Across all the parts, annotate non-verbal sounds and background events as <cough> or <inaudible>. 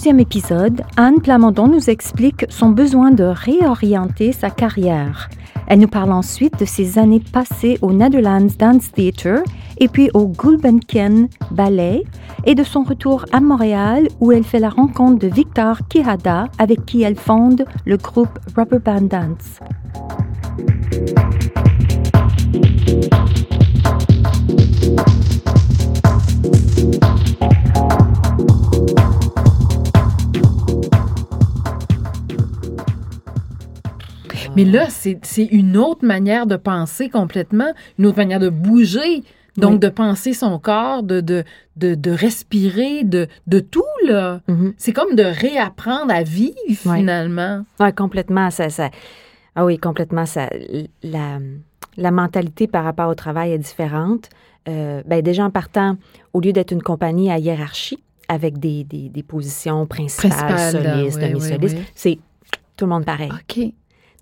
Deuxième épisode, Anne Plamondon nous explique son besoin de réorienter sa carrière. Elle nous parle ensuite de ses années passées au Netherlands Dance Theatre et puis au Gulbenkian Ballet et de son retour à Montréal où elle fait la rencontre de Victor Quijada avec qui elle fonde le groupe Rubber Band Dance. Mais là, c'est une autre manière de penser complètement, une autre manière de bouger. Donc, Oui. de penser son corps, de, de, de, de respirer, de, de tout, là. Mhm. C'est comme de réapprendre à vivre, finalement. Ouais, complètement. Ça, ça, ah oui, complètement. Ça, la, la mentalité par rapport au travail est différente. Euh, ben, déjà, en partant, au lieu d'être une compagnie à hiérarchie, avec des, des, des positions principales, là, solistes, oui, demi-solistes, oui, oui. c'est tout le monde pareil. OK.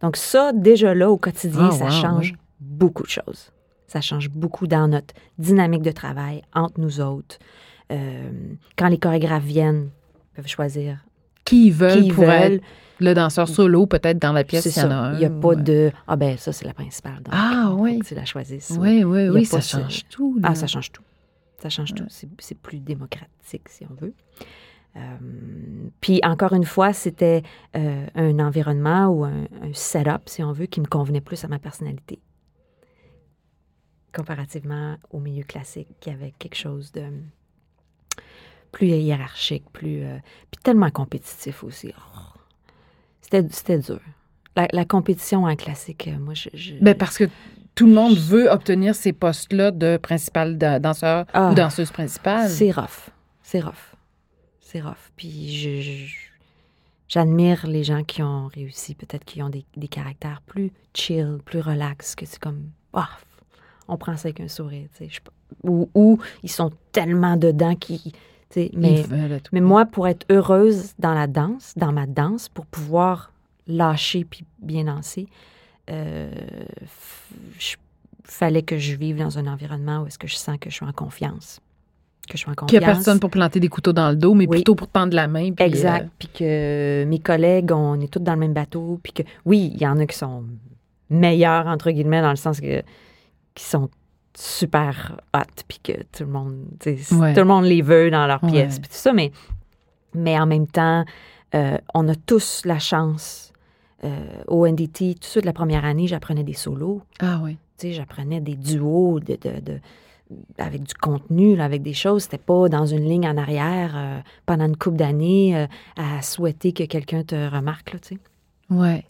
Donc ça, déjà là, au quotidien, Ah, ça wow, change oui. beaucoup de choses. Ça change beaucoup dans notre dynamique de travail entre nous autres. Euh, quand les chorégraphes viennent, ils peuvent choisir Qui ils veulent qui ils pour veulent. le danseur solo, peut-être dans la pièce, il y en a un. Il n'y a pas ouais. de Ah ben ça, c'est la principale. donc Ah, oui. Tu la choisisses. Oui, oui, oui, ça change tout. là. Ah, ça change tout. Ça change tout. C'est- C'est plus démocratique, si on veut. Euh, puis encore une fois, c'était euh, un environnement ou un, un setup, si on veut, qui me convenait plus à ma personnalité. Comparativement au milieu classique, qui avait quelque chose de plus hiérarchique, plus. euh, puis tellement compétitif aussi. Oh. C'était dur. La, la compétition en classique, moi, je. je- Ben, parce que tout le monde veut obtenir ces postes-là de principal da- danseur Ah. ou danseuse principale. C'est rough. C'est rough. C'est rough. Puis j'admire les gens qui ont réussi, peut-être qui ont des, des caractères plus chill, plus relax, que c'est comme, ah, on prend ça avec un sourire, tu sais. Ou, ou ils sont tellement dedans qu'ils, mais, mais moi, pour être heureuse dans la danse, dans ma danse, pour pouvoir lâcher puis bien danser, euh, je- fallait que je vive dans un environnement où est-ce que je sens que je suis en confiance. Que je suis en confiance. Qu'il n'y a personne pour planter des couteaux dans le dos, mais Oui. plutôt pour tendre la main. puis, Exact. euh, Puis que mes collègues, on est tous dans le même bateau. Puis que, oui, il y en a qui sont meilleurs, entre guillemets, dans le sens que qui sont super hot, puis que tout le monde, Ouais. tout le monde les veut dans leur Ouais. pièce, puis tout ça. Mais, mais en même temps, euh, on a tous la chance. Euh, au NDT, tout de suite, la première année, j'apprenais des solos. Ah oui. Tu sais, j'apprenais des duos de, de- de- avec du contenu, là, avec des choses. C'était pas dans une ligne en arrière euh, pendant une couple d'années euh, à souhaiter que quelqu'un te remarque, là, tu sais. Ouais.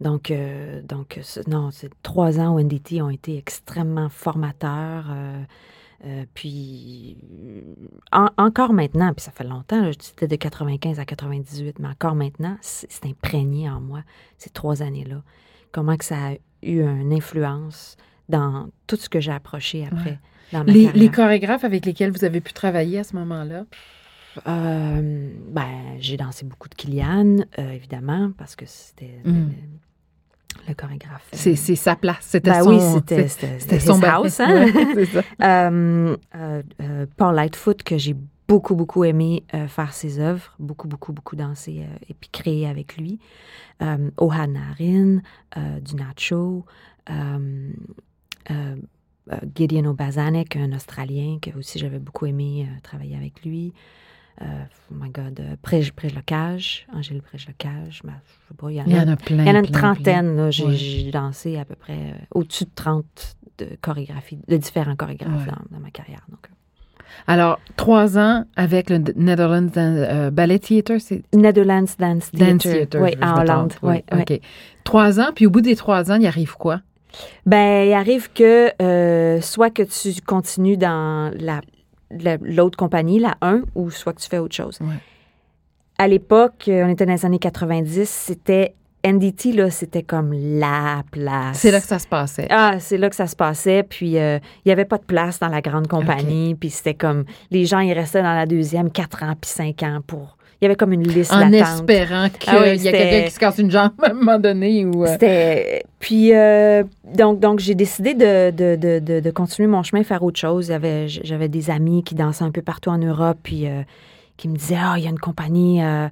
Donc, euh, donc non, ces trois ans au NDT ont été extrêmement formateurs. puis, en- encore maintenant, puis ça fait longtemps, c'était de 95 à 98, mais encore maintenant, c'est c'est imprégné en moi, ces trois années-là. Comment que ça a eu une influence dans tout ce que j'ai approché après dans ma Les, carrière. les chorégraphes avec lesquels vous avez pu travailler à ce moment-là? Euh, ben, j'ai dansé beaucoup de Kylian, euh, évidemment, parce que c'était le- Mm. le, le chorégraphe. euh, C'est sa place. C'était Ben son... oui, c'était son house, <laughs> hein? Ouais, c'est ça. <laughs> Euh, Paul Lightfoot, que j'ai beaucoup, beaucoup aimé faire ses œuvres, beaucoup, beaucoup, beaucoup dansé euh, et puis créer avec lui. Ohana Rin, euh, du Nacho, euh, Gideon Obazanek, un Australien que aussi j'avais beaucoup aimé euh, travailler avec lui. Euh, oh my God, euh, Prège Locage, Angèle Prège Locage, ben, je sais pas, il y en Il y a en a plein. il y en a une plein, trentaine. J'ai dansé à peu près euh, au-dessus de 30 de chorégraphies, de différents chorégraphes dans, dans ma carrière. Donc, euh. Alors, trois ans avec le Netherlands euh, Ballet Theatre, c'est Netherlands Dance Theatre. Dance Theatre. Oui, en Hollande. Oui, oui. OK. Trois ans, puis au bout des trois ans, il arrive quoi? Ben, il arrive que euh, soit que tu continues dans la la- l'autre compagnie, la 1, ou soit que tu fais autre chose. Ouais. À l'époque, euh, on était dans les années 90, c'était NDT, là, c'était comme la place. C'est là que ça se passait. Ah, c'est là que ça se passait. Puis, euh, il n'y avait pas de place dans la grande compagnie. Puis, c'était comme. Les gens, ils restaient dans la deuxième 4 ans, puis 5 ans pour. Il y avait comme une liste en espérant qu'il Ah oui, y a quelqu'un qui se casse une jambe à un moment donné. Ou, euh, C'était. Puis, euh, donc, donc j'ai décidé de, de, de, de, continuer mon chemin, faire autre chose. J'avais des amis qui dansaient un peu partout en Europe, puis euh, qui me disaient Ah, il y a une compagnie euh,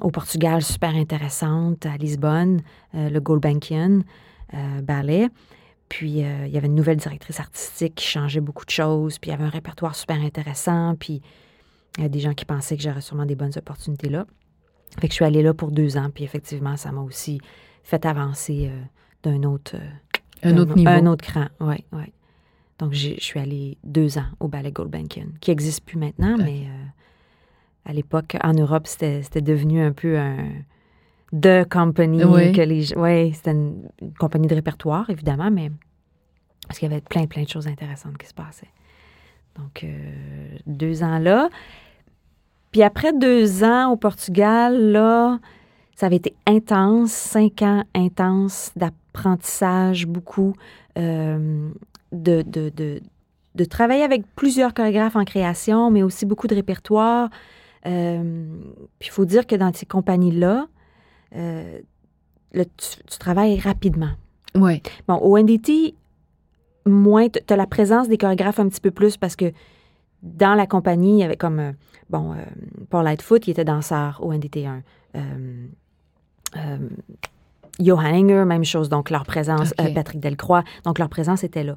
au Portugal super intéressante, à Lisbonne, le Gulbenkian euh, Ballet. Puis, euh, il y avait une nouvelle directrice artistique qui changeait beaucoup de choses, puis il y avait un répertoire super intéressant, puis il y a des gens qui pensaient que j'aurais sûrement des bonnes opportunités là. Fait que je suis allée là pour deux ans, puis effectivement, ça m'a aussi fait avancer euh, d'un autre, euh, un autre au- niveau. Un autre cran, oui, oui. Donc, je suis allée deux ans au Ballet Gulbenkian, qui n'existe plus maintenant, mais euh, à l'époque, en Europe, c'était devenu un peu un de compagnie Oui. que les oui, c'était une, une compagnie de répertoire évidemment, mais parce qu'il y avait plein plein de choses intéressantes qui se passaient. Donc euh, deux ans là, puis après deux ans au Portugal là, ça avait été intense, cinq ans intenses d'apprentissage, beaucoup euh, de, de, de, de travailler avec plusieurs chorégraphes en création, mais aussi beaucoup de répertoire. Euh, puis il faut dire que dans ces compagnies-là, euh, là, tu, tu travailles rapidement. Oui. Bon, au NDT, moins, tu as la présence des chorégraphes un petit peu plus parce que dans la compagnie, il y avait comme, euh, bon, euh, Paul Lightfoot, il était danseur au NDT 1. Euh, euh, Johan Enger, même chose, donc leur présence, euh, Patrick Delcroix, donc leur présence était là.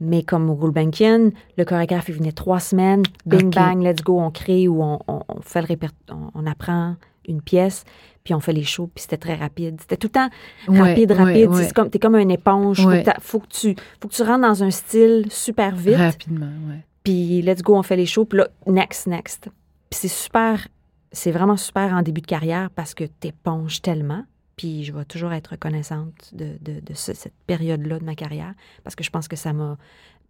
Mais comme au Gulbenkian, le chorégraphe, il venait trois semaines, bing bang, let's go, on crée ou on, on- on fait le répertoire, on, on apprend une pièce, puis on fait les shows, puis c'était très rapide. C'était tout le temps Ouais, rapide, ouais, rapide. ouais. C'est comme, t'es comme une éponge. Ouais. Faut, que tu, faut que tu rentres dans un style super vite. Rapidement, oui. Puis let's go, on fait les shows. Puis là, next, next. Puis c'est super, c'est vraiment super en début de carrière parce que t'éponges tellement. Puis je vais toujours être reconnaissante de, de, de ce- cette période-là de ma carrière parce que je pense que ça m'a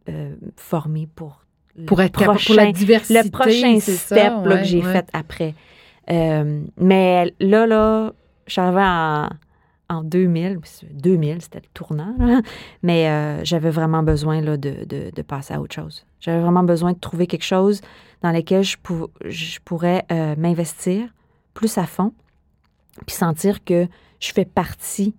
euh, formée pour le Pour être capable, pour prochain- la diversité. le prochain step ça, là, ouais, que j'ai ouais. fait après. Euh, mais là, là, je suis arrivée en, en 2000. 2000, c'était le tournant. là. Mais euh, j'avais vraiment besoin là, de, de, de passer à autre chose. J'avais vraiment besoin de trouver quelque chose dans lequel je, pou- je pourrais euh, m'investir plus à fond, puis sentir que je fais partie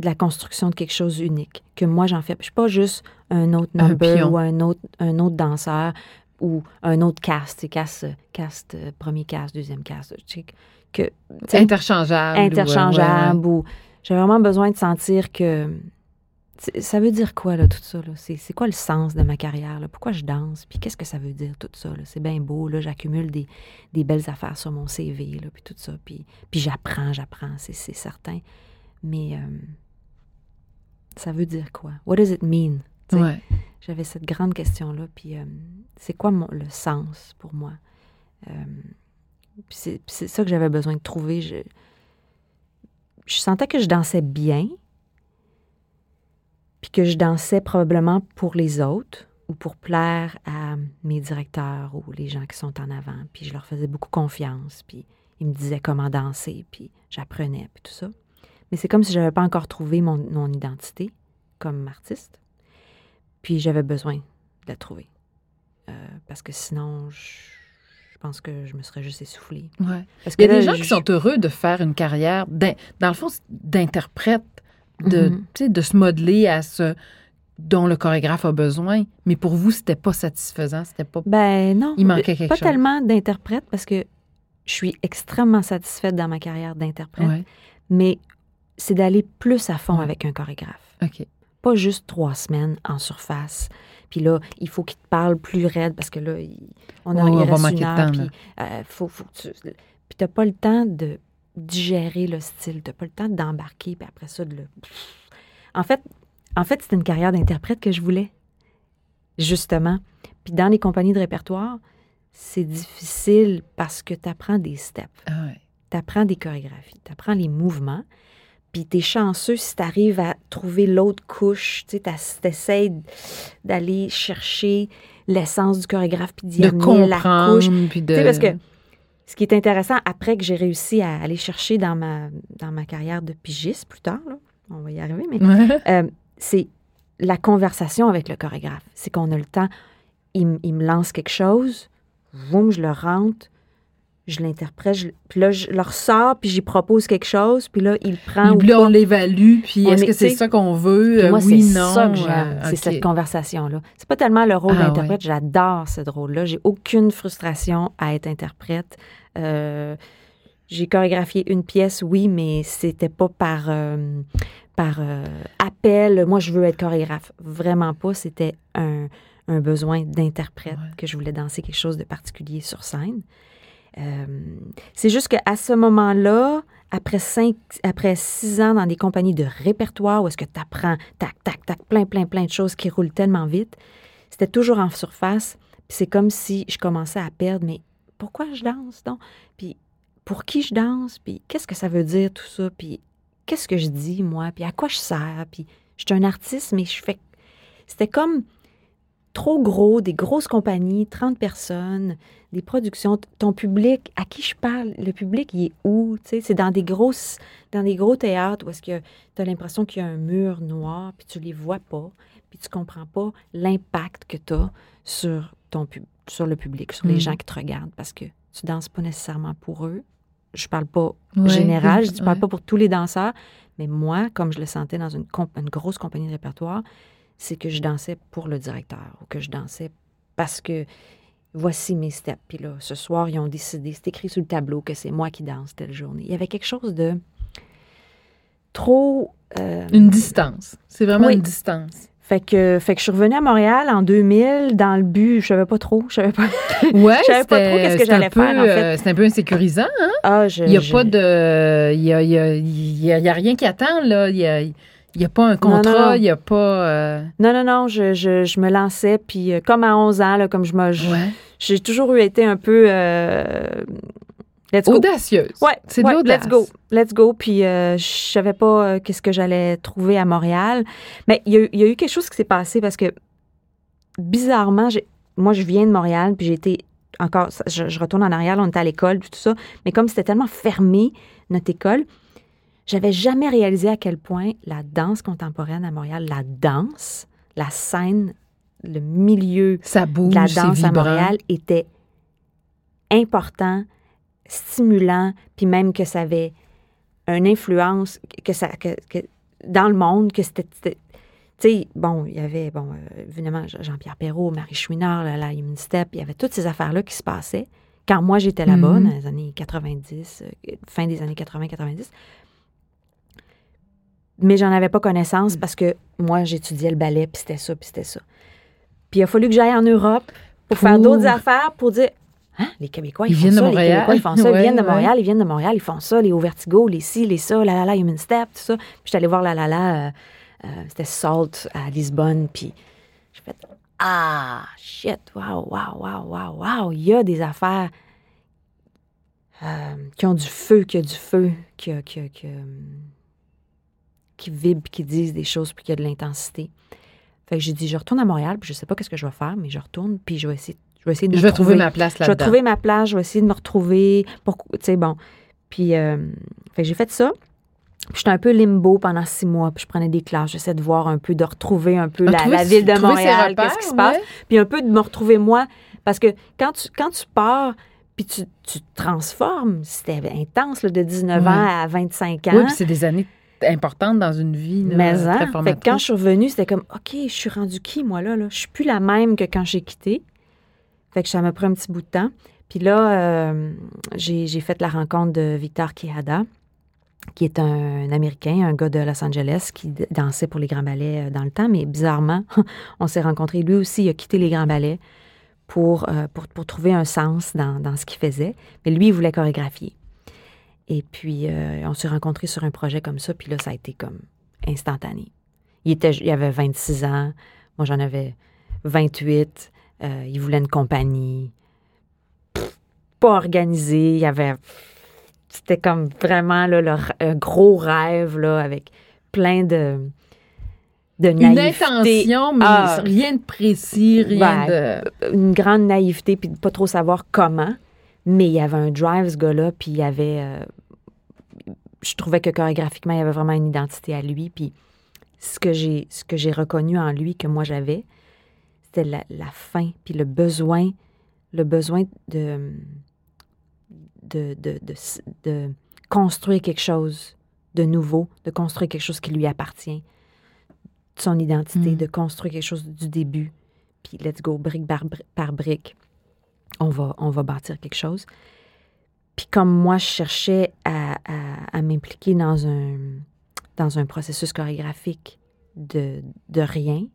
de la construction de quelque chose d'unique, que moi j'en fais. Je suis pas juste un autre number ou un autre, un autre danseur ou un autre cast, tu sais, cast, cast, euh, premier cast, deuxième cast, tu sais, que, Interchangeable. ou, euh, interchangeable ouais, ouais. ou j'ai vraiment besoin de sentir que ça veut dire quoi là tout ça là? C'est quoi le sens de ma carrière là? Pourquoi je danse? Puis qu'est-ce que ça veut dire tout ça c'est bien beau là j'accumule des, des belles affaires sur mon CV là puis tout ça puis puis j'apprends j'apprends c'est certain. Mais euh, ça veut dire quoi? What does it mean? Ouais. J'avais cette grande question-là. Puis, euh, c'est quoi le sens pour moi? Euh, c'est ça que j'avais besoin de trouver. Je, je sentais que je dansais bien, puis que je dansais probablement pour les autres ou pour plaire à mes directeurs ou les gens qui sont en avant. Puis je leur faisais beaucoup confiance, puis ils me disaient comment danser, puis j'apprenais, puis tout ça. Mais c'est comme si je n'avais pas encore trouvé mon, mon identité comme artiste. Puis j'avais besoin de la trouver. Euh, parce que sinon, je, pense que je me serais juste essoufflée. Ouais. Parce Il y a que des gens qui sont heureux de faire une carrière, dans le fond, c'est d'interprète, de, Mhm. de se modeler à ce dont le chorégraphe a besoin. Mais pour vous, c'était pas satisfaisant, c'était pas. Ben non. Il manquait quelque Pas chose. tellement d'interprète parce que je suis extrêmement satisfaite dans ma carrière d'interprète. Ouais. Mais c'est d'aller plus à fond Ouais. avec un chorégraphe. OK. Pas juste trois semaines en surface. Puis là, il faut qu'il te parle plus raide parce que là, on, a, Ouais, il on reste une heure. Puis euh, faut, que tu... Pas le temps de digérer le style. T'as pas le temps d'embarquer. Puis après ça, de le... En fait, en fait c'était une carrière d'interprète que je voulais. Justement. Puis dans les compagnies de répertoire, c'est difficile parce que tu apprends des steps, Ah ouais. tu apprends des chorégraphies, tu apprends les mouvements. Puis tu es chanceux si tu arrives à trouver l'autre couche, tu essaies d'aller chercher l'essence du chorégraphe, puis d'y De amener la couche. puis de... Sais, parce que ce qui est intéressant, après que j'ai réussi à aller chercher dans ma, dans ma carrière de pigiste plus tard, là, on va y arriver, mais Ouais. euh, c'est la conversation avec le chorégraphe. C'est qu'on a le temps, il, il me lance quelque chose, boum, je le rentre, je l'interprète, je- puis là, je le ressors, puis j'y propose quelque chose, puis là, il prend ou Puis là, on l'évalue, puis est-ce est- que c'est ça qu'on veut? Puis Euh, moi, oui, c'est non. ça que j'aime, euh, c'est cette conversation-là. C'est pas tellement le rôle Ah, d'interprète, j'adore ce rôle-là. J'ai aucune frustration à être interprète. Euh, j'ai chorégraphié une pièce, oui, mais c'était pas par, euh, par euh, appel. Moi, je veux être chorégraphe. Vraiment pas. C'était un, un besoin d'interprète Ouais. que je voulais danser quelque chose de particulier sur scène. Euh, c'est juste qu'à ce moment-là, après cinq, après six ans dans des compagnies de répertoire où est-ce que tu apprends tac, tac, tac, plein, plein, plein de choses qui roulent tellement vite, c'était toujours en surface. C'est comme si je commençais à perdre, mais pourquoi je danse donc? Puis pour qui je danse? Puis qu'est-ce que ça veut dire tout ça? Puis qu'est-ce que je dis, moi? Puis à quoi je sers? Puis je suis un artiste, mais je fais... C'était comme trop gros, des grosses compagnies, 30 personnes, des productions. Ton public, à qui je parle, le public, il est où? C'est dans des grosses, dans des gros théâtres où est-ce que tu as l'impression qu'il y a un mur noir, puis tu les vois pas, puis tu comprends pas l'impact que tu as sur, ton pub- sur le public, sur les Mm. gens qui te regardent, parce que tu danses pas nécessairement pour eux. Je parle pas Ouais, général, je ne parle pas pour tous les danseurs, mais moi, comme je le sentais dans une, comp- une grosse compagnie de répertoire, c'est que je dansais pour le directeur ou que je dansais parce que voici mes steps. Puis là, ce soir, ils ont décidé, c'est écrit sur le tableau que c'est moi qui danse telle journée. Il y avait quelque chose de trop... euh, Une distance. C'est vraiment Oui. une distance. fait que, fait que je suis revenue à Montréal en 2000 dans le but, je savais pas trop, je savais pas. <laughs> Ouais, Je savais pas trop qu'est-ce que c'est un j'allais peu, faire, en fait. euh, C'est un peu insécurisant. Hein? Ah, je, Il n'y a je- pas de. Il y a, il y a- il y a- y rien qui attend, là. Il n'y a, il y a pas un contrat, il n'y a pas. euh, Non, non, non, je, je, je me lançais, puis euh, comme à 11 ans, là, comme je me... Ouais. J'ai toujours eu été un peu... euh, let's go. Audacieuse. Ouais, C'est de ouais, l'audace. let's go, let's go. Puis je savais pas qu'est-ce que j'allais trouver à Montréal. Mais il y, a eu- il y a eu quelque chose qui s'est passé parce que, bizarrement, moi, je viens de Montréal, puis j'ai été encore, je, je retourne en arrière, là, on était à l'école, puis tout ça. Mais comme c'était tellement fermé, notre école, j'avais jamais réalisé à quel point la danse contemporaine à Montréal, la danse, la scène, le milieu Ça bouge, de la danse à. Montréal était important, stimulant, puis même que ça avait une influence que ça, que, que- dans le monde, que c'était... Tu sais, bon, il y avait, bon, euh, évidemment, Jean-Pierre Perrault, Marie Chouinard, la, Human Step, il y avait toutes ces affaires-là qui se passaient quand moi j'étais là-bas, Mhm. dans les années 90, euh, fin des années 80-90. Mais j'en avais pas connaissance parce que moi, j'étudiais le ballet, puis c'était ça, puis c'était ça. Puis il a fallu que j'aille en Europe pour faire d'autres affaires pour dire Hein, les Québécois, ils, Ils font viennent de ça, Montréal. les Québécois, ils font ça, Ouais, ils viennent de ouais. Montréal, ils viennent de Montréal, ils font ça, les Vertigo, les ci, les ça, la la la, Human Step, tout ça. Puis j'étais allée voir la la la, euh, euh, c'était Salt à Lisbonne, puis j'ai fait Ah, shit, wow, wow, wow, wow, wow, il y a des affaires euh, qui ont du feu, qui a du feu, qui, a- qui, a- qui, a, qui vibrent, qui disent des choses, puis qui a de l'intensité. Fait que j'ai dit, je retourne à Montréal, puis je sais pas qu'est-ce que je vais faire, mais je retourne, puis je vais essayer, je vais essayer de Je me vais trouver trouver. ma place Je vais là-dedans. trouver ma place, je vais essayer de me retrouver. Pour, tu sais, bon. Puis, euh, fait que j'ai fait ça. Puis j'étais un peu limbo pendant six mois, puis je prenais des classes, j'essayais de voir un peu, de retrouver un peu la, Trouver- la ville de Montréal, qu'est-ce qui se passe, ouais. puis un peu de me retrouver moi. Parce que quand tu, quand tu pars, puis tu, tu te transformes, c'était intense, là, de 19 Ouais. ans à 25 ans. Oui, puis c'est des années importantes dans une vie. là, Mais très hein, fait que formatrice. quand je suis revenue, c'était comme, OK, je suis rendue qui, moi, là? là? Je suis plus la même que quand j'ai quitté. Fait que ça m'a pris un petit bout de temps. Puis là, euh, j'ai j'ai fait la rencontre de Victor Quijada, qui est un, Américain, un gars de Los Angeles qui dansait pour les grands ballets euh, dans le temps. Mais bizarrement, <laughs> on s'est rencontrés. Lui aussi, il a quitté les grands ballets pour, euh, pour, pour trouver un sens dans, dans ce qu'il faisait. Mais lui, il voulait chorégraphier. Et puis, euh, on s'est rencontrés sur un projet comme ça. Puis là, ça a été comme instantané. Il, était, il avait 26 ans. Moi, j'en avais 28. Euh, il voulait une compagnie. Pff, Pas organisée. Il y avait. C'était comme vraiment là, le un gros rêve là, avec plein de, de Une intention, mais Ah. rien de précis, rien Ben, de. une grande naïveté puis de pas trop savoir comment. Mais il y avait un drive, ce gars-là, puis il y avait. euh, je trouvais que chorégraphiquement, il y avait vraiment une identité à lui. Puis ce que j'ai, ce que j'ai reconnu en lui, que moi j'avais, c'était la, la faim, puis le besoin, le besoin de, de, de, de, de construire quelque chose de nouveau, de construire quelque chose qui lui appartient, de son identité, Mm. de construire quelque chose du début. Puis let's go, brique par, par brique, on va, on va bâtir quelque chose. Puis comme moi, je cherchais à, à- m'impliquer dans un, dans un processus chorégraphique de, de rien,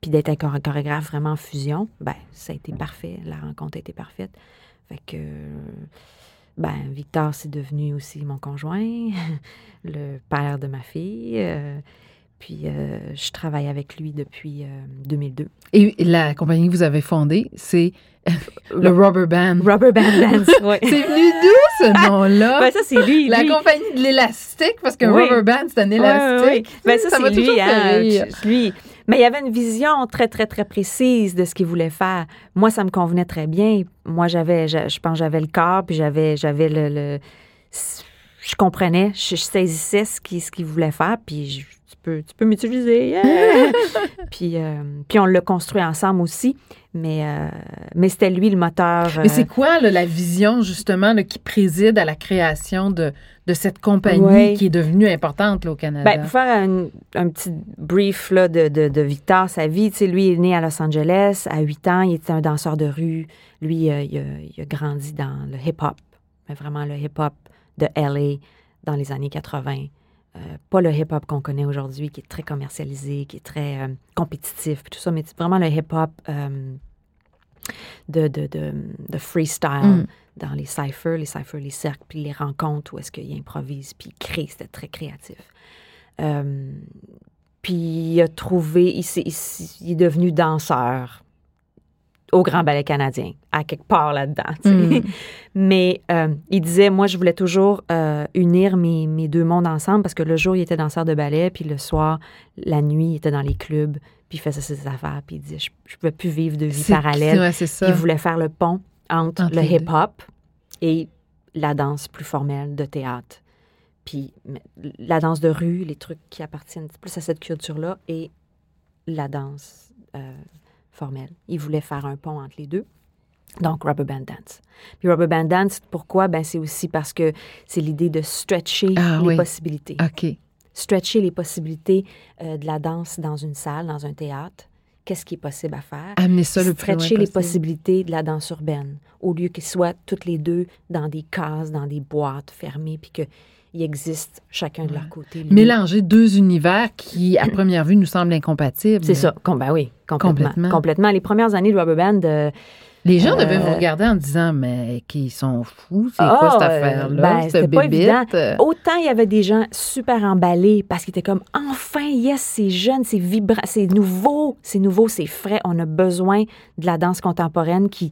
puis d'être un choré- chorégraphe vraiment en fusion, ben ça a été parfait. La rencontre a été parfaite. Fait que, ben, Victor, c'est devenu aussi mon conjoint, <laughs> le père de ma fille. euh, puis euh, je travaille avec lui depuis euh, 2002. Et la compagnie que vous avez fondée, c'est <laughs> le Rubber Band. Rubber Band Dance, <laughs> oui. C'est venu d'où ce <laughs> nom-là? Ben, ça, c'est lui. la lui. compagnie de l'élastique, parce qu'un Oui. rubber band, c'est un élastique. Ben, ça, Ça c'est lui, hein, lui. Mais il y avait une vision très, très, très précise de ce qu'il voulait faire. Moi, ça me convenait très bien. Moi, j'avais, je, je pense, que j'avais le corps, puis j'avais, j'avais le, le- je comprenais, je, je saisissais ce qu'il, ce qu'il voulait faire, puis je- tu peux, tu peux m'utiliser. yeah! <laughs> puis, euh, puis on l'a construit ensemble aussi, mais, euh, mais c'était lui le moteur. Mais euh, c'est quoi là, la vision, justement, là, qui préside à la création de, de cette compagnie Ouais. qui est devenue importante là, au Canada? Ben, pour faire un, un petit brief là, de, de, de Victor, sa vie, tu sais, lui il est né à Los Angeles. À 8 ans, il était un danseur de rue. Lui, euh, il, a, il a grandi dans le hip-hop, mais vraiment le hip-hop de LA dans les années 80. Euh, pas le hip-hop qu'on connaît aujourd'hui, qui est très commercialisé, qui est très euh, compétitif, puis tout ça, mais vraiment le hip-hop euh, de, de, de, de freestyle Mm. dans les cyphers, les cyphers, les cercles, puis les rencontres où est-ce qu'il improvise, puis il crée, c'était très créatif. Puis il a trouvé, il, il est devenu danseur au Grand Ballet canadien, à quelque part là-dedans. tu sais. Mm. <laughs> Mais euh, il disait, moi, je voulais toujours euh, unir mes, mes deux mondes ensemble parce que le jour, il était danseur de ballet, puis le soir, la nuit, il était dans les clubs, puis il faisait ses affaires, puis il disait, je ne pouvais plus vivre de vie parallèle. ouais, ça. Il voulait faire le pont entre, Entre le hip-hop et la danse plus formelle de théâtre. Puis la danse de rue, les trucs qui appartiennent plus à cette culture-là et la danse euh, formelle. Il voulait faire un pont entre les deux. Donc, Rubber Band Dance. Puis Rubber Band Dance, pourquoi? Ben, c'est aussi parce que c'est l'idée de stretcher Ah, les oui. possibilités OK. stretcher les possibilités euh, de la danse dans une salle, dans un théâtre. Qu'est-ce qui est possible à faire? Amener ça le plus loin les possibilités de la danse urbaine, au lieu qu'ils soient toutes les deux dans des cases, dans des boîtes fermées, puis qu'ils existent chacun de leur côté. lui. Mélanger deux univers qui, à première vue, nous semblent incompatibles. C'est ça. Com- ben oui, complètement. Complètement. complètement. Les premières années de Rubber Band, euh, Les gens Euh, devaient vous regarder en disant, mais qui sont fous, c'est Ah, quoi cette euh, affaire-là? ben, évident. Euh, Autant il y avait des gens super emballés parce qu'ils étaient comme enfin yes c'est jeune c'est vibrant c'est nouveau c'est nouveau c'est frais on a besoin de la danse contemporaine qui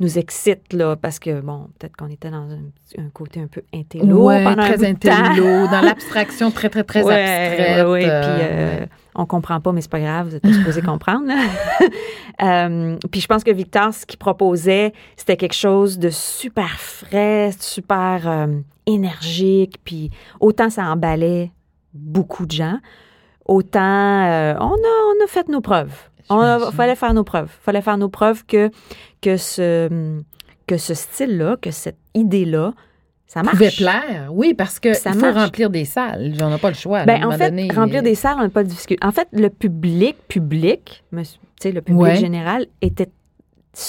nous excite là parce que bon peut-être qu'on était dans un, un côté un peu intello ouais, pendant un très de temps. intello, dans l'abstraction très, très, très <laughs> Ouais, abstraite. ouais, euh, puis euh. On comprend pas, mais c'est pas grave, vous êtes pas supposé <laughs> comprendre. <laughs> Euh, puis je pense que Victor, ce qu'il proposait, c'était quelque chose de super frais, super euh, énergique, puis autant ça emballait beaucoup de gens, autant euh, on, a, on a fait nos preuves. On a- fallait faire nos preuves. fallait faire nos preuves que, que ce, que ce style-là, que cette idée-là, ça marche. pouvait plaire, oui, parce que Ça il faut marche. remplir des salles. J'en ai pas le choix. à un Ben, en moment fait, donné. remplir des salles, on n'a pas de difficulté. En fait, le public, public, le public Ouais. général était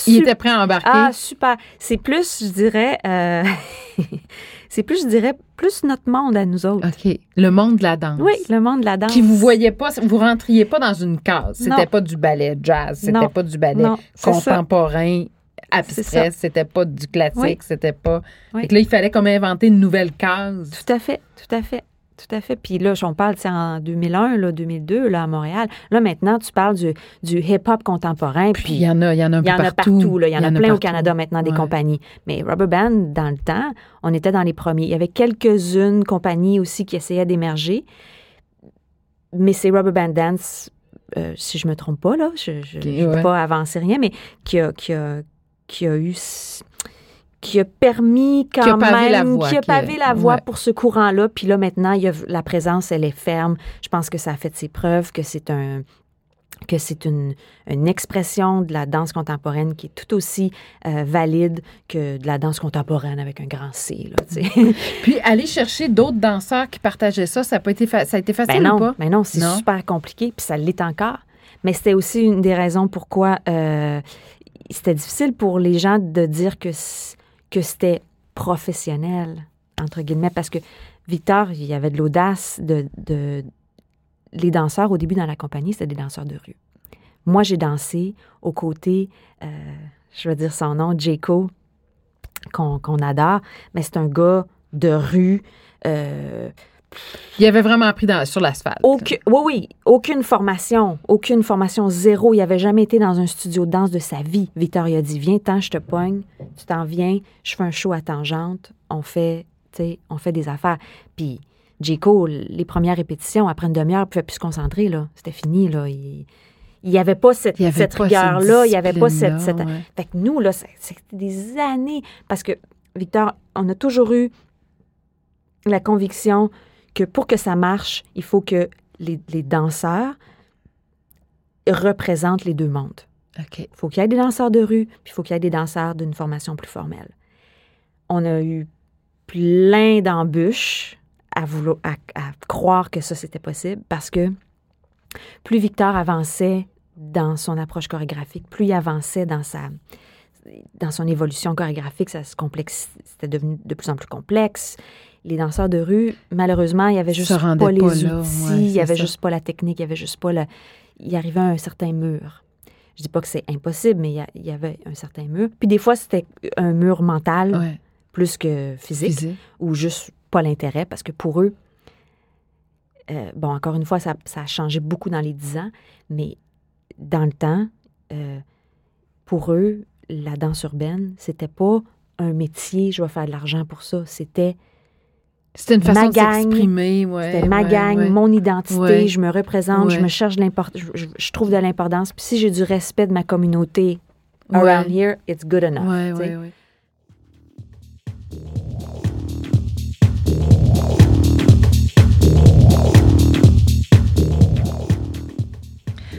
Il était prêt à embarquer. Ah, super. C'est plus, je dirais, euh, <laughs> c'est plus, je dirais, plus notre monde à nous autres. OK. Le monde de la danse. Oui, le monde de la danse. Qui vous voyait pas, vous rentriez pas dans une case. C'était pas du ballet jazz, c'était pas du ballet Non, contemporain, abstrait, c'était pas du classique, Oui. c'était pas. Oui. Fait que là, il fallait comme inventer une nouvelle case. Tout à fait, tout à fait. tout à fait. Puis là, on parle, c'est en 2001, là, 2002, là, à Montréal. Là, maintenant, tu parles du, du hip-hop contemporain. Puis il y en a, il y en a un il y peu en a partout. là. Il y en a, plein au. Canada maintenant, des Ouais. compagnies. Mais Rubber Band, dans le temps, on était dans les premiers. Il y avait quelques-unes compagnies aussi qui essayaient d'émerger. Mais c'est Rubber Band Dance, euh, si je me trompe pas, là, je ne Ok, veux ouais. pas avancer rien, mais qui a, qui a, qui a eu... qui a permis quand Qui a pavé même, la voie, qui a qui a- pavé la voie ouais. pour ce courant-là. Puis là, maintenant, il y a, la présence, elle est ferme. Je pense que ça a fait ses preuves, que c'est un que c'est une, une expression de la danse contemporaine qui est tout aussi euh, valide que de la danse contemporaine avec un grand C. Là. <laughs> Puis aller chercher d'autres danseurs qui partageaient ça, ça a, pas été ça a été facile ben ou non, pas? ben non, c'est super compliqué, puis ça l'est encore. Mais c'était aussi une des raisons pourquoi euh, c'était difficile pour les gens de dire que, que c'était professionnel, entre guillemets, parce que Victor, il y avait de l'audace de, Les danseurs, au début dans la compagnie, c'était des danseurs de rue. Moi, j'ai dansé aux côtés, euh, je vais dire son nom, Jaco, qu'on qu'on adore, mais c'est un gars de rue. euh, Il avait vraiment appris dans- sur l'asphalte. oui, oui, aucune formation, aucune formation, zéro. Il n'avait jamais été dans un studio de danse de sa vie. Victor, il a dit, viens, tant, je te pogne, tu t'en viens, je fais un show à tangente, on fait, on fait des affaires. Puis, Jaco, les premières répétitions, après une demi-heure, il ne pouvait plus se concentrer, là. C'était fini, là. Il n'y avait pas cette, Il y avait cette pas rigueur-là, il n'y avait pas cette... discipline-là, cette- ouais. Fait que nous, là, c'était des années. Parce que, Victor, on a toujours eu la conviction que pour que ça marche, il faut que les, les danseurs représentent les deux mondes. OK. Il faut qu'il y ait des danseurs de rue, puis il faut qu'il y ait des danseurs d'une formation plus formelle. On a eu plein d'embûches à, vouloir, à, à croire que ça, c'était possible parce que plus Victor avançait dans son approche chorégraphique, plus il avançait dans sa dans son évolution chorégraphique, ça se complexe, c'était devenu de plus en plus complexe. Les danseurs de rue, malheureusement, il n'y avait juste pas les outils, ouais, il n'y c'est avait ça. juste pas la technique, il n'y avait juste pas le... Il arrivait à un certain mur. Je dis pas que c'est impossible, mais il y il y, avait un certain mur. Puis des fois, c'était un mur mental Ouais. plus que physique, Physique. ou juste pas l'intérêt, parce que pour eux, euh, bon, encore une fois, ça, ça a changé beaucoup dans les dix ans, mais dans le temps, euh, pour eux, la danse urbaine, c'était pas un métier, je vais faire de l'argent pour ça. C'était C'était une façon Ma de gang, s'exprimer. Ouais, c'était ma ouais, gang, ouais. mon identité, je me représente, je me cherche de l'importance, je, je- trouve de l'importance. Puis si j'ai du respect de ma communauté around here, it's good enough.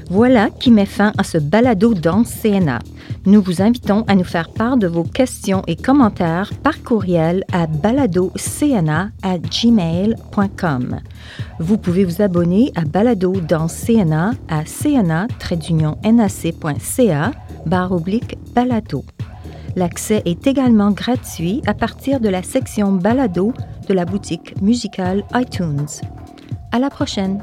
Voilà qui met fin à ce balado dans CNA. Nous vous invitons à nous faire part de vos questions et commentaires par courriel à baladocna@gmail.com. Vous pouvez vous abonner à Balado dans CNA à cna-nac.ca barre oblique balado. L'accès est également gratuit à partir de la section balado de la boutique musicale iTunes. À la prochaine!